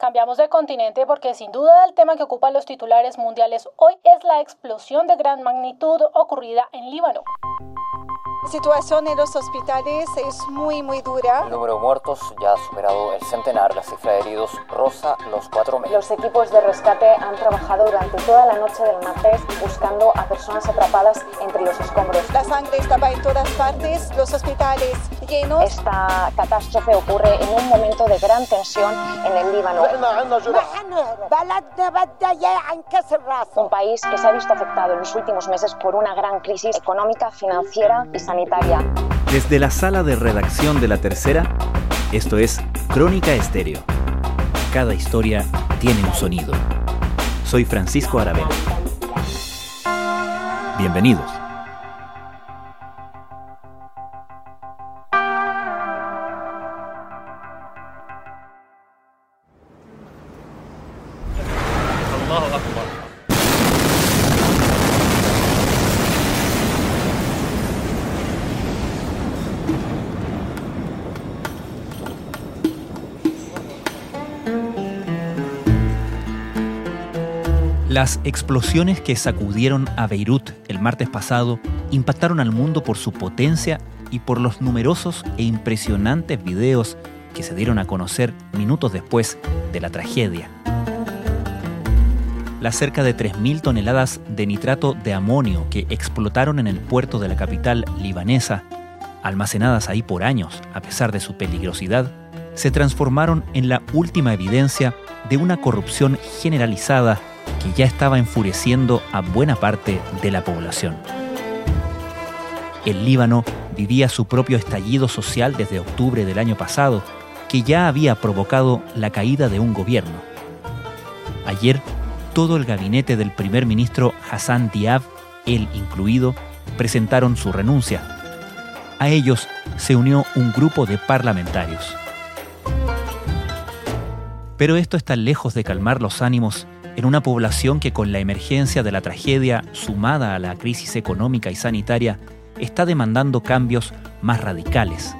Cambiamos de continente porque sin duda el tema que ocupa los titulares mundiales hoy es la explosión de gran magnitud ocurrida en Líbano. La situación en los hospitales es muy, muy dura. El número de muertos ya ha superado el centenar. La cifra de heridos rosa los cuatro mil. Los equipos de rescate han trabajado durante toda la noche del martes buscando a personas atrapadas entre los escombros. La sangre estaba en todas partes, los hospitales. Esta catástrofe ocurre en un momento de gran tensión en el Líbano. Un país que se ha visto afectado en los últimos meses por una gran crisis económica, financiera y sanitaria. Desde la sala de redacción de La Tercera, esto es Crónica Estéreo. Cada historia tiene un sonido. Soy Francisco Aravena. Bienvenidos. Las explosiones que sacudieron a Beirut el martes pasado impactaron al mundo por su potencia y por los numerosos e impresionantes videos que se dieron a conocer minutos después de la tragedia. Las cerca de 3.000 toneladas de nitrato de amonio que explotaron en el puerto de la capital libanesa, almacenadas ahí por años a pesar de su peligrosidad, se transformaron en la última evidencia de una corrupción generalizada que ya estaba enfureciendo a buena parte de la población. El Líbano vivía su propio estallido social desde octubre del año pasado, que ya había provocado la caída de un gobierno. Ayer, todo el gabinete del primer ministro Hassan Diab, él incluido, presentaron su renuncia. A ellos se unió un grupo de parlamentarios. Pero esto está lejos de calmar los ánimos en una población que con la emergencia de la tragedia sumada a la crisis económica y sanitaria está demandando cambios más radicales.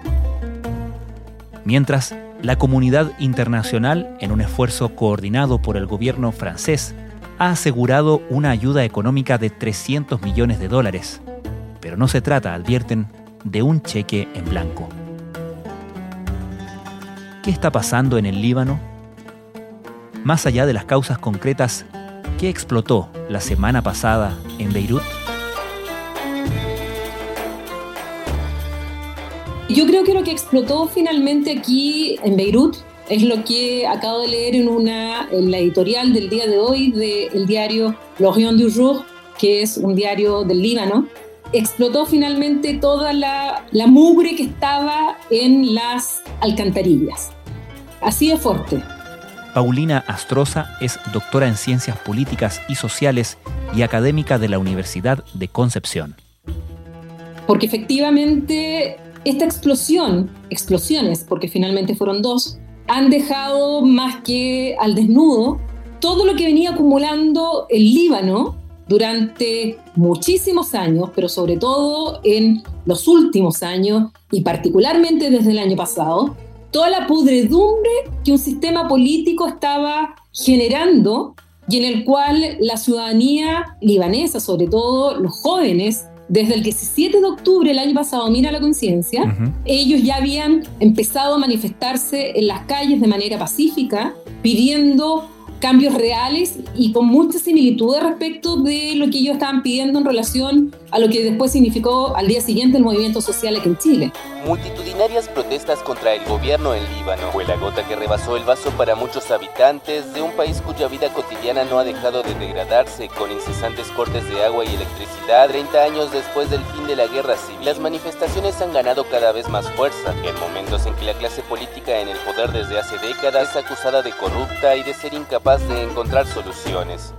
Mientras, la comunidad internacional, en un esfuerzo coordinado por el gobierno francés, ha asegurado una ayuda económica de 300 millones de dólares. Pero no se trata, advierten, de un cheque en blanco. ¿Qué está pasando en el Líbano? Más allá de las causas concretas, ¿qué explotó la semana pasada en Beirut? Yo creo que lo que explotó finalmente aquí en Beirut es lo que acabo de leer en, una, en la editorial del día de hoy del diario L'Orient du Jour, que es un diario del Líbano. Explotó finalmente toda la, la mugre que estaba en las alcantarillas. Así de fuerte. Paulina Astroza es doctora en Ciencias Políticas y Sociales y académica de la Universidad de Concepción. Porque efectivamente esta explosión, explosiones, porque finalmente fueron dos, han dejado más que al desnudo todo lo que venía acumulando el Líbano durante muchísimos años, pero sobre todo en los últimos años y particularmente desde el año pasado, toda la pudredumbre que un sistema político estaba generando y en el cual la ciudadanía libanesa, sobre todo los jóvenes, desde el 17 de octubre del año pasado, mira la conciencia, ellos ya habían empezado a manifestarse en las calles de manera pacífica, pidiendo cambios reales y con mucha similitud respecto de lo que ellos estaban pidiendo en relación a lo que después significó al día siguiente el movimiento social aquí en Chile. Multitudinarias protestas contra el gobierno en Líbano fue la gota que rebasó el vaso para muchos habitantes de un país cuya vida cotidiana no ha dejado de degradarse con incesantes cortes de agua y electricidad 30 años después del fin de la guerra civil. Las manifestaciones han ganado cada vez más fuerza en momentos en que la clase política en el poder desde hace décadas es acusada de corrupta y de ser incapaz de encontrar soluciones.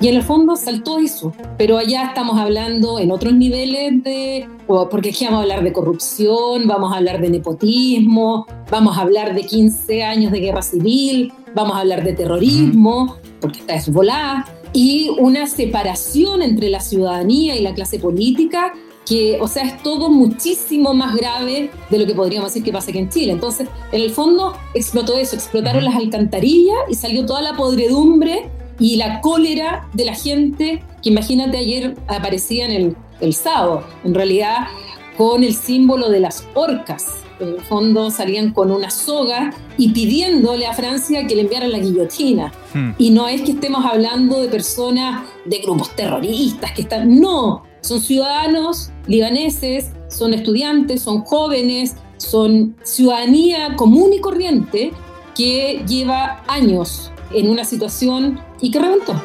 Y en el fondo saltó eso, pero allá estamos hablando en otros niveles de, porque aquí vamos a hablar de corrupción, vamos a hablar de nepotismo, vamos a hablar de 15 años de guerra civil, vamos a hablar de terrorismo, porque está Hezbollah, y una separación entre la ciudadanía y la clase política que, o sea, es todo muchísimo más grave de lo que podríamos decir que pasa aquí en Chile. Entonces, en el fondo explotó eso, explotaron las alcantarillas y salió toda la podredumbre y la cólera de la gente que imagínate ayer aparecía en el, el sábado, en realidad con el símbolo de las orcas. En el fondo salían con una soga y pidiéndole a Francia que le enviaran la guillotina. Hmm. Y no es que estemos hablando de personas de grupos terroristas que están, no, son ciudadanos libaneses, son estudiantes, son jóvenes, son ciudadanía común y corriente que lleva años en una situación y que reventó.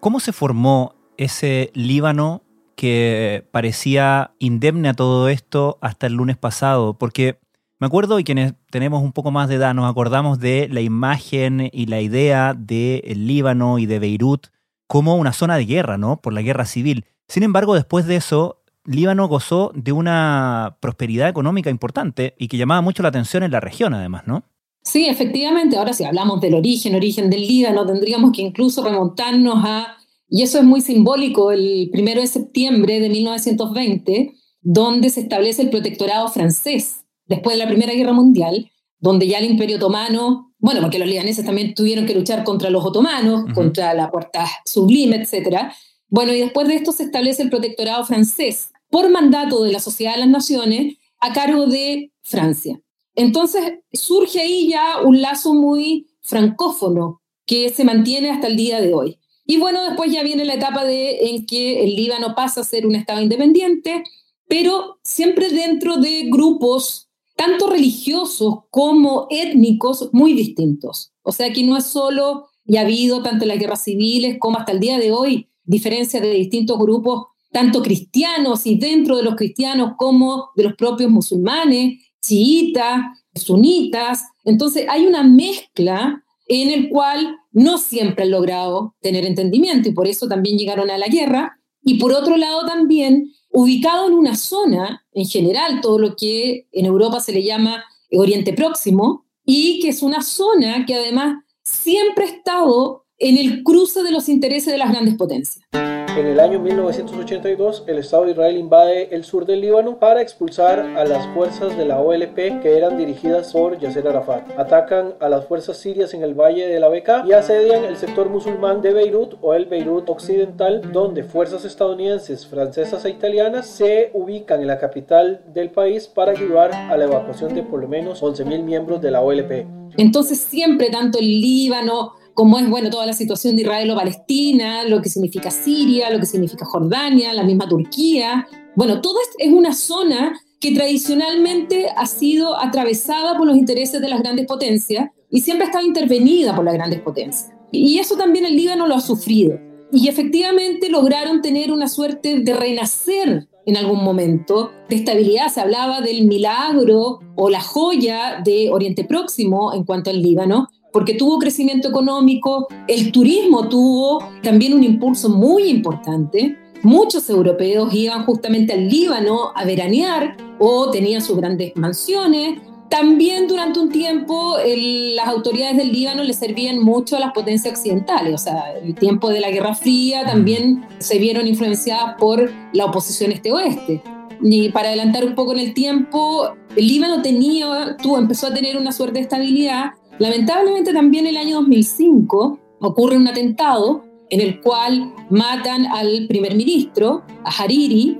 ¿Cómo se formó ese Líbano que parecía indemne a todo esto hasta el lunes pasado? Porque me acuerdo, y quienes tenemos un poco más de edad, nos acordamos de la imagen y la idea del Líbano y de Beirut como una zona de guerra, ¿no? Por la guerra civil. Sin embargo, después de eso, Líbano gozó de una prosperidad económica importante y que llamaba mucho la atención en la región, además, ¿no? Sí, efectivamente. Ahora, si hablamos del origen, origen del Líbano, tendríamos que incluso remontarnos a, y eso es muy simbólico, el primero de septiembre de 1920, donde se establece el protectorado francés después de la Primera Guerra Mundial, donde ya el Imperio Otomano, bueno, porque los libaneses también tuvieron que luchar contra los otomanos, contra la Puerta Sublime, etc. Bueno, y después de esto se establece el protectorado francés por mandato de la Sociedad de las Naciones a cargo de Francia. Entonces surge ahí ya un lazo muy francófono que se mantiene hasta el día de hoy. Y bueno, después ya viene la etapa de, en que el Líbano pasa a ser un Estado independiente, pero siempre dentro de grupos tanto religiosos como étnicos muy distintos. O sea que no es solo, y ha habido tanto en las guerras civiles como hasta el día de hoy, diferencias de distintos grupos, tanto cristianos y dentro de los cristianos como de los propios musulmanes, chiitas, sunitas. Entonces hay una mezcla en el cual no siempre han logrado tener entendimiento y por eso también llegaron a la guerra. Y por otro lado también ubicado en una zona, en general, todo lo que en Europa se le llama Oriente Próximo, y que es una zona que además siempre ha estado en el cruce de los intereses de las grandes potencias. En el año 1982, el Estado de Israel invade el sur del Líbano para expulsar a las fuerzas de la OLP que eran dirigidas por Yasser Arafat. Atacan a las fuerzas sirias en el valle de la Bekaa y asedian el sector musulmán de Beirut o el Beirut occidental, donde fuerzas estadounidenses, francesas e italianas se ubican en la capital del país para ayudar a la evacuación de por lo menos 11.000 miembros de la OLP. Entonces siempre tanto el Líbano como es bueno toda la situación de Israel o Palestina, lo que significa Siria, lo que significa Jordania, la misma Turquía. Bueno, todo es una zona que tradicionalmente ha sido atravesada por los intereses de las grandes potencias y siempre ha estado intervenida por las grandes potencias. Y eso también el Líbano lo ha sufrido. Y efectivamente lograron tener una suerte de renacer en algún momento, de estabilidad. Se hablaba del milagro o la joya de Oriente Próximo en cuanto al Líbano, porque tuvo crecimiento económico, el turismo tuvo también un impulso muy importante. Muchos europeos iban justamente al Líbano a veranear o tenían sus grandes mansiones. También durante un tiempo las autoridades del Líbano le servían mucho a las potencias occidentales, o sea, el tiempo de la Guerra Fría también se vieron influenciadas por la oposición este-oeste. Y para adelantar un poco en el tiempo, el Líbano tenía, tuvo, empezó a tener una suerte de estabilidad Lamentablemente también en el año 2005 ocurre un atentado en el cual matan al primer ministro, a Hariri,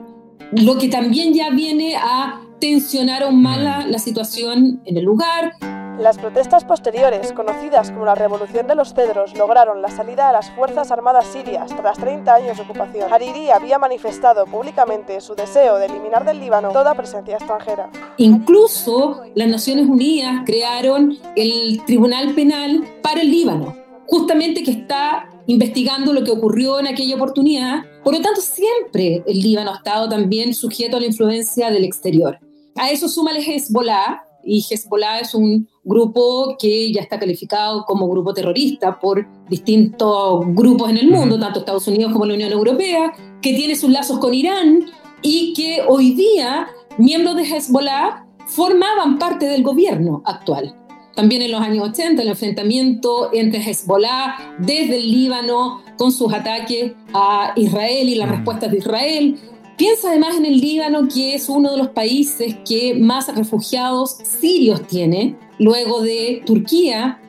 lo que también ya viene a tensionar aún más la, situación en el lugar. Las protestas posteriores, conocidas como la Revolución de los Cedros, lograron la salida de las Fuerzas Armadas sirias tras 30 años de ocupación. Hariri había manifestado públicamente su deseo de eliminar del Líbano toda presencia extranjera. Incluso las Naciones Unidas crearon el Tribunal Penal para el Líbano, justamente que está investigando lo que ocurrió en aquella oportunidad. Por lo tanto, siempre el Líbano ha estado también sujeto a la influencia del exterior. A eso súmale Hezbollah, y Hezbollah es un grupo que ya está calificado como grupo terrorista por distintos grupos en el mundo, tanto Estados Unidos como la Unión Europea, que tiene sus lazos con Irán y que hoy día miembros de Hezbollah formaban parte del gobierno actual. También en los años 80 el enfrentamiento entre Hezbollah desde el Líbano con sus ataques a Israel y las respuestas de Israel, Piensa además en el Líbano, que es uno de los países que más refugiados sirios tiene, luego de Turquía.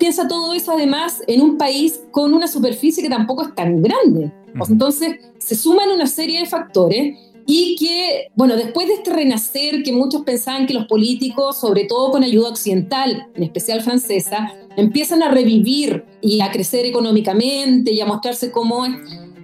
Piensa todo eso además en un país con una superficie que tampoco es tan grande. Entonces, se suman una serie de factores y que, bueno, después de este renacer que muchos pensaban que los políticos, sobre todo con ayuda occidental, en especial francesa, empiezan a revivir y a crecer económicamente y a mostrarse como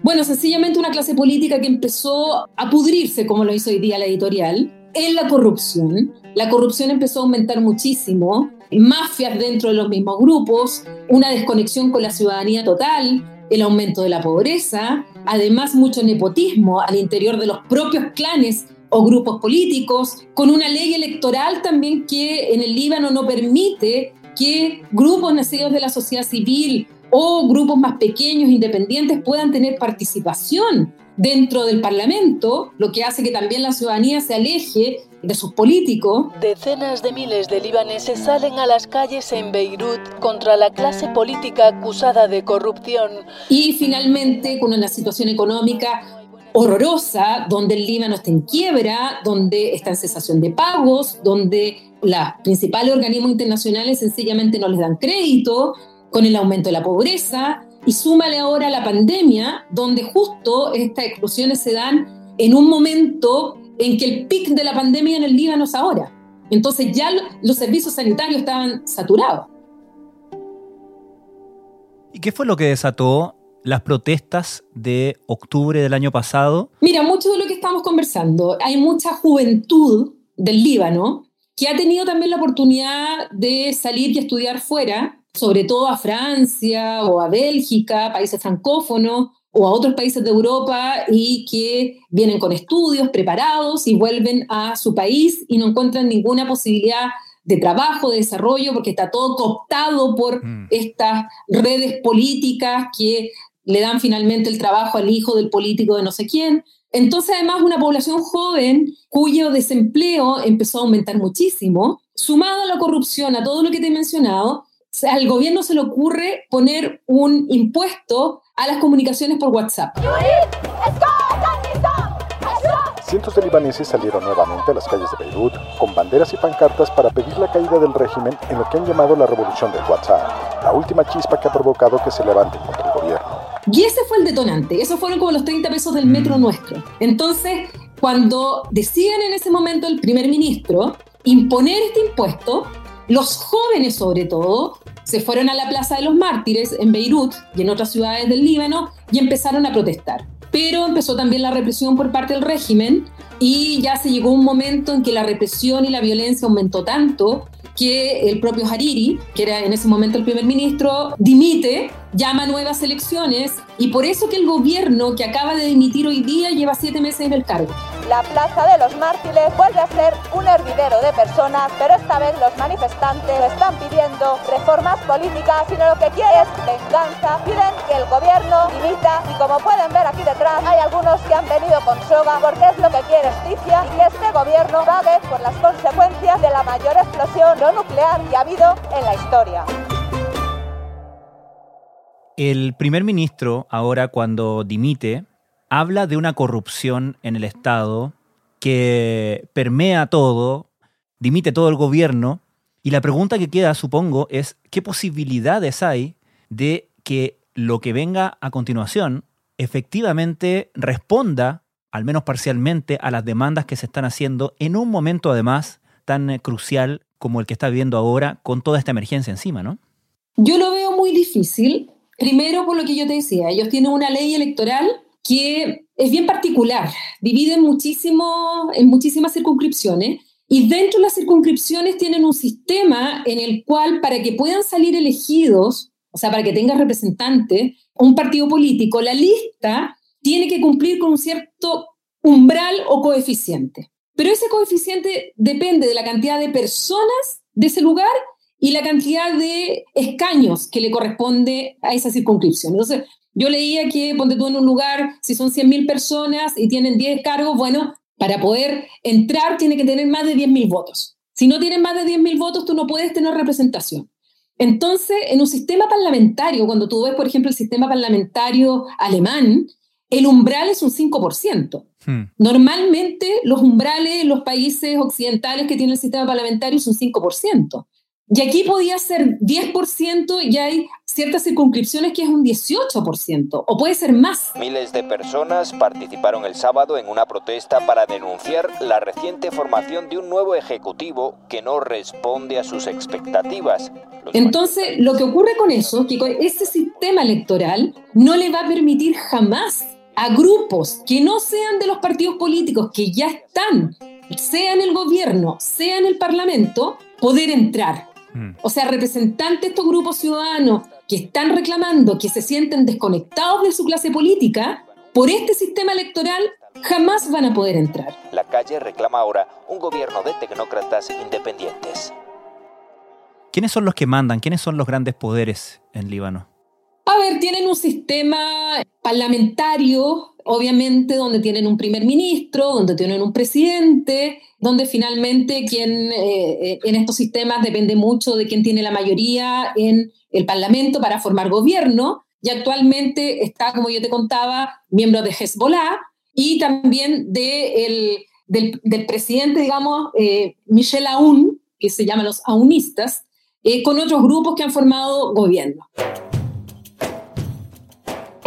bueno, sencillamente una clase política que empezó a pudrirse, como lo hizo hoy día la editorial, en la corrupción. La corrupción empezó a aumentar muchísimo, mafias dentro de los mismos grupos, una desconexión con la ciudadanía total, el aumento de la pobreza, además mucho nepotismo al interior de los propios clanes o grupos políticos, con una ley electoral también que en el Líbano no permite que grupos nacidos de la sociedad civil o grupos más pequeños, independientes, puedan tener participación dentro del Parlamento, lo que hace que también la ciudadanía se aleje de sus políticos. Decenas de miles de libaneses salen a las calles en Beirut contra la clase política acusada de corrupción. Y finalmente, con una situación económica horrorosa, donde el Líbano está en quiebra, donde está en cesación de pagos, donde los principales organismos internacionales sencillamente no les dan crédito, con el aumento de la pobreza y súmale ahora la pandemia, donde justo estas explosiones se dan en un momento en que el pic de la pandemia en el Líbano es ahora. Entonces ya los servicios sanitarios estaban saturados. ¿Y qué fue lo que desató las protestas de octubre del año pasado? Mira, mucho de lo que estamos conversando, hay mucha juventud del Líbano que ha tenido también la oportunidad de salir y estudiar fuera sobre todo a Francia o a Bélgica, países francófonos, o a otros países de Europa y que vienen con estudios preparados y vuelven a su país y no encuentran ninguna posibilidad de trabajo, de desarrollo, porque está todo cooptado por mm. estas redes políticas que le dan finalmente el trabajo al hijo del político de no sé quién. Entonces, además, una población joven cuyo desempleo empezó a aumentar muchísimo, sumado a la corrupción, a todo lo que te he mencionado, al gobierno se le ocurre poner un impuesto a las comunicaciones por WhatsApp. Cientos de libaneses salieron nuevamente a las calles de Beirut con banderas y pancartas para pedir la caída del régimen en lo que han llamado la revolución del WhatsApp, la última chispa que ha provocado que se levanten contra el gobierno. Y ese fue el detonante, esos fueron como los 30 pesos del metro mm. nuestro. Entonces, cuando deciden en ese momento el primer ministro imponer este impuesto, los jóvenes, sobre todo, se fueron a la Plaza de los Mártires en Beirut y en otras ciudades del Líbano y empezaron a protestar. Pero empezó también la represión por parte del régimen y ya se llegó un momento en que la represión y la violencia aumentó tanto que el propio Hariri, que era en ese momento el primer ministro, dimite, llama nuevas elecciones y por eso que el gobierno que acaba de dimitir hoy día lleva siete meses en el cargo. La Plaza de los Mártires vuelve a ser un hervidero de personas, pero esta vez los manifestantes están pidiendo reformas políticas, sino lo que quieren es venganza. Piden que el gobierno dimita y como pueden ver aquí detrás hay algunos que han venido con soga porque es lo que quiere justicia y este gobierno pague por las consecuencias de la mayor explosión no nuclear que ha habido en la historia. El primer ministro, ahora cuando dimite, habla de una corrupción en el Estado que permea todo, dimite todo el gobierno, y la pregunta que queda, supongo, es qué posibilidades hay de que lo que venga a continuación efectivamente responda, al menos parcialmente, a las demandas que se están haciendo en un momento además tan crucial como el que está viviendo ahora con toda esta emergencia encima, ¿no? Yo lo veo muy difícil. Primero, por lo que yo te decía, ellos tienen una ley electoral que es bien particular, divide muchísimo, en muchísimas circunscripciones y dentro de las circunscripciones tienen un sistema en el cual para que puedan salir elegidos, o sea, para que tenga representante, un partido político, la lista tiene que cumplir con un cierto umbral o coeficiente. pero ese coeficiente depende de la cantidad de personas de ese lugar y la cantidad de escaños que le corresponde a esa circunscripción. Entonces, yo leía que, ponte tú en un lugar, si son 100.000 personas y tienen 10 cargos, bueno, para poder entrar tiene que tener más de 10.000 votos. Si no tienes más de 10.000 votos, tú no puedes tener representación. Entonces, en un sistema parlamentario, cuando tú ves, por ejemplo, el sistema parlamentario alemán, el umbral es un 5%. Hmm. Normalmente los umbrales en los países occidentales que tienen el sistema parlamentario son 5%. Y aquí podía ser 10% y hay ciertas circunscripciones que es un 18%, o puede ser más. Miles de personas participaron el sábado en una protesta para denunciar la reciente formación de un nuevo ejecutivo que no responde a sus expectativas. Entonces, lo que ocurre con eso es que este sistema electoral no le va a permitir jamás a grupos que no sean de los partidos políticos que ya están, sea en el gobierno, sea en el parlamento, poder entrar. Mm. O sea, representantes de estos grupos ciudadanos que están reclamando, que se sienten desconectados de su clase política, por este sistema electoral jamás van a poder entrar. La calle reclama ahora un gobierno de tecnócratas independientes. ¿Quiénes son los que mandan? ¿Quiénes son los grandes poderes en Líbano? A ver, tienen un sistema parlamentario, obviamente, donde tienen un primer ministro, donde tienen un presidente, donde finalmente quien eh, eh, en estos sistemas depende mucho de quién tiene la mayoría en el Parlamento para formar gobierno. Y actualmente está, como yo te contaba, miembro de Hezbollah y también de del, presidente, digamos, eh, Michel Aoun, que se llama los aunistas, con otros grupos que han formado gobierno.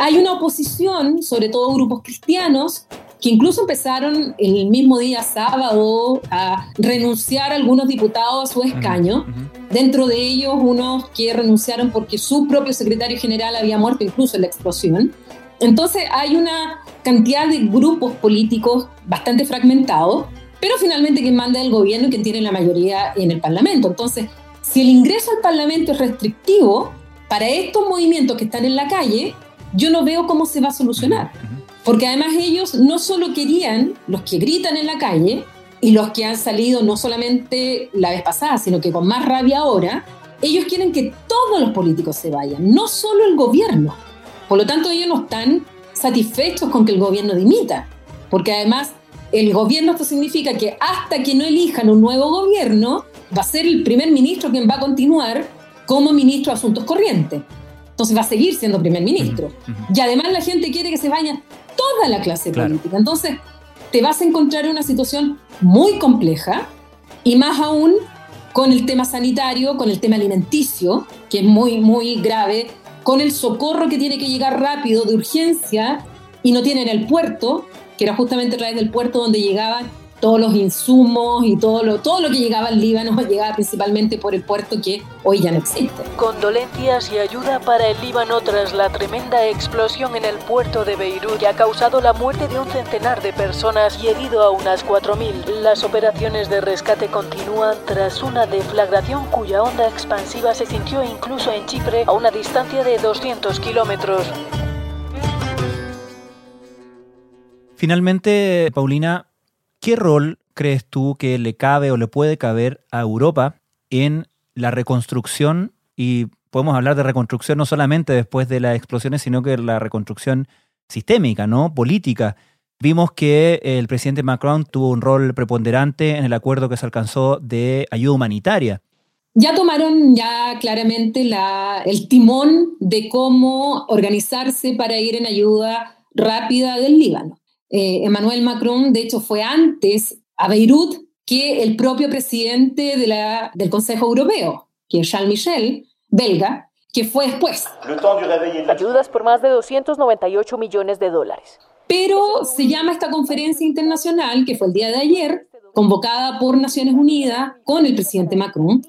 Hay una oposición, sobre todo grupos cristianos, que incluso empezaron el mismo día sábado a renunciar algunos diputados a su escaño. Dentro de ellos, unos que renunciaron porque su propio secretario general había muerto incluso en la explosión. Entonces hay una cantidad de grupos políticos bastante fragmentados, pero finalmente quien manda el gobierno y quien tiene la mayoría en el Parlamento. Entonces, si el ingreso al Parlamento es restrictivo, para estos movimientos que están en la calle, yo no veo cómo se va a solucionar. Porque además ellos no solo querían, los que gritan en la calle y los que han salido no solamente la vez pasada, sino que con más rabia ahora, ellos quieren que todos los políticos se vayan, no solo el gobierno. Por lo tanto, ellos no están satisfechos con que el gobierno dimita, porque además el gobierno esto significa que hasta que no elijan un nuevo gobierno, va a ser el primer ministro quien va a continuar como ministro de Asuntos Corrientes. Entonces va a seguir siendo primer ministro. Y además la gente quiere que se vaya toda la clase política. Entonces te vas a encontrar en una situación muy compleja y más aún con el tema sanitario, con el tema alimenticio, que es muy, muy grave, con el socorro que tiene que llegar rápido, de urgencia, y no tienen el puerto, que era justamente a través del puerto donde llegaban todos los insumos y todo lo, todo lo que llegaba al Líbano llegaba principalmente por el puerto que hoy ya no existe. Condolencias y ayuda para el Líbano tras la tremenda explosión en el puerto de Beirut que ha causado la muerte de un centenar de personas y herido a unas 4.000. Las operaciones de rescate continúan tras una deflagración cuya onda expansiva se sintió incluso en Chipre a una distancia de 200 kilómetros. Finalmente, Paulina, ¿Qué rol crees tú que le cabe o le puede caber a Europa en la reconstrucción? Y podemos hablar de reconstrucción no solamente después de las explosiones, sino que la reconstrucción sistémica, ¿no? Política. Vimos que el presidente Macron tuvo un rol preponderante en el acuerdo que se alcanzó de ayuda humanitaria. Ya tomaron ya claramente el timón de cómo organizarse para ir en ayuda rápida del Líbano. Eh, Emmanuel Macron, de hecho, fue antes a Beirut que el propio presidente de la, del Consejo Europeo, que es Charles Michel, belga, que fue después. Ayudas por más de 298 millones de dólares. Pero se llama esta conferencia internacional, que fue el día de ayer, convocada por Naciones Unidas con el presidente Macron,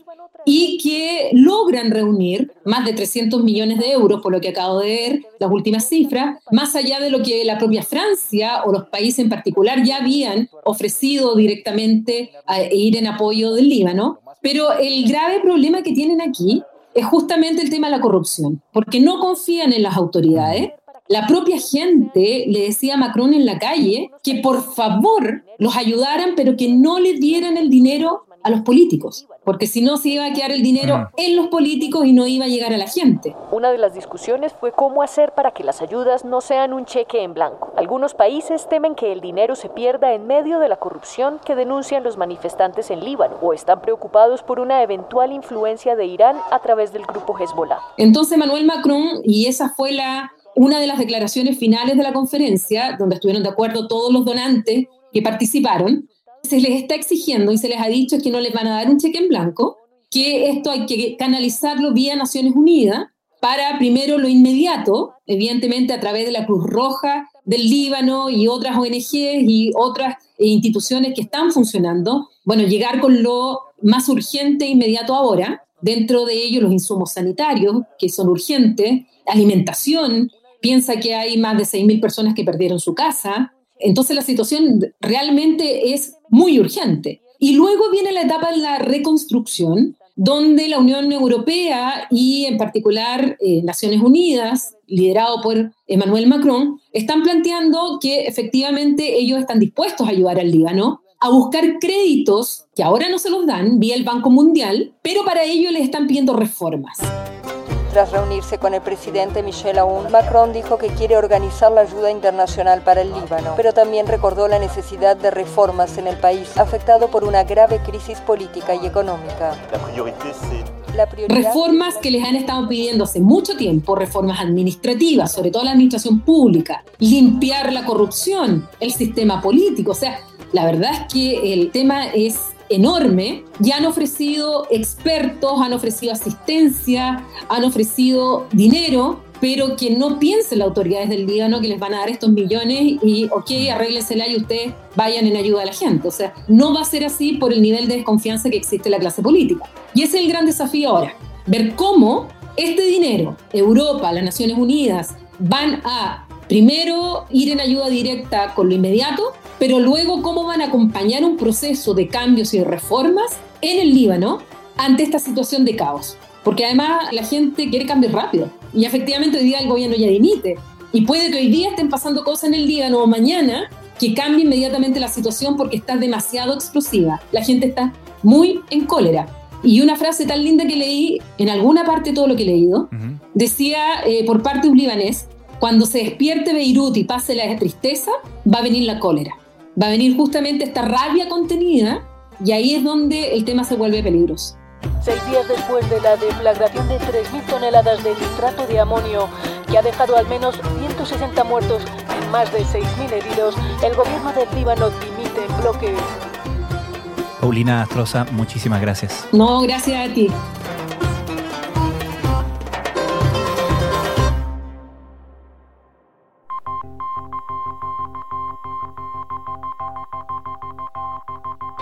y que logran reunir más de 300 millones de euros, por lo que acabo de ver, las últimas cifras, más allá de lo que la propia Francia o los países en particular ya habían ofrecido directamente a ir en apoyo del Líbano. Pero el grave problema que tienen aquí es justamente el tema de la corrupción, porque no confían en las autoridades La propia gente le decía a Macron en la calle que por favor los ayudaran, pero que no le dieran el dinero a los políticos, porque si no se iba a quedar el dinero mm. en los políticos y no iba a llegar a la gente. Una de las discusiones fue cómo hacer para que las ayudas no sean un cheque en blanco. Algunos países temen que el dinero se pierda en medio de la corrupción que denuncian los manifestantes en Líbano o están preocupados por una eventual influencia de Irán a través del grupo Hezbollah. Entonces Manuel Macron, y esa fue la una de las declaraciones finales de la conferencia, donde estuvieron de acuerdo todos los donantes que participaron, se les está exigiendo y se les ha dicho que no les van a dar un cheque en blanco, que esto hay que canalizarlo vía Naciones Unidas para primero lo inmediato, evidentemente a través de la Cruz Roja del Líbano y otras ONGs y otras instituciones que están funcionando, bueno, llegar con lo más urgente e inmediato ahora, dentro de ello los insumos sanitarios, que son urgentes, alimentación, piensa que hay más de 6.000 personas que perdieron su casa, entonces la situación realmente es muy urgente. Y luego viene la etapa de la reconstrucción, donde la Unión Europea y en particular eh, Naciones Unidas, liderado por Emmanuel Macron, están planteando que efectivamente ellos están dispuestos a ayudar al Líbano a buscar créditos que ahora no se los dan vía el Banco Mundial, pero para ello les están pidiendo reformas. Tras reunirse con el presidente Michel Aoun, Macron dijo que quiere organizar la ayuda internacional para el Líbano, pero también recordó la necesidad de reformas en el país, afectado por una grave crisis política y económica. reformas que les han estado pidiendo hace mucho tiempo, reformas administrativas, sobre todo la administración pública, limpiar la corrupción, el sistema político, o sea, la verdad es que el tema es enorme y han ofrecido expertos, han ofrecido asistencia, han ofrecido dinero, pero que no piensen las autoridades del Líbano que les van a dar estos millones y, ok, arréglensela y ustedes vayan en ayuda a la gente. O sea, no va a ser así por el nivel de desconfianza que existe en la clase política. Y ese es el gran desafío ahora, ver cómo este dinero, Europa, las Naciones Unidas, van a primero ir en ayuda directa con lo inmediato pero luego cómo van a acompañar un proceso de cambios y reformas en el Líbano ante esta situación de caos. Porque además la gente quiere cambios rápido. Y efectivamente hoy día el gobierno ya dimite. Y puede que hoy día estén pasando cosas en el Líbano o mañana que cambie inmediatamente la situación porque está demasiado explosiva. La gente está muy en cólera. Y una frase tan linda que leí, en alguna parte de todo lo que he leído, decía eh, por parte de un libanés, cuando se despierte Beirut y pase la tristeza, va a venir la cólera va a venir justamente esta rabia contenida y ahí es donde el tema se vuelve peligroso. Seis días después de la deflagración de 3.000 toneladas de nitrato de amonio, que ha dejado al menos 160 muertos y más de 6.000 heridos, el gobierno del Líbano dimite en bloque. Paulina Astroza, muchísimas gracias. No, gracias a ti.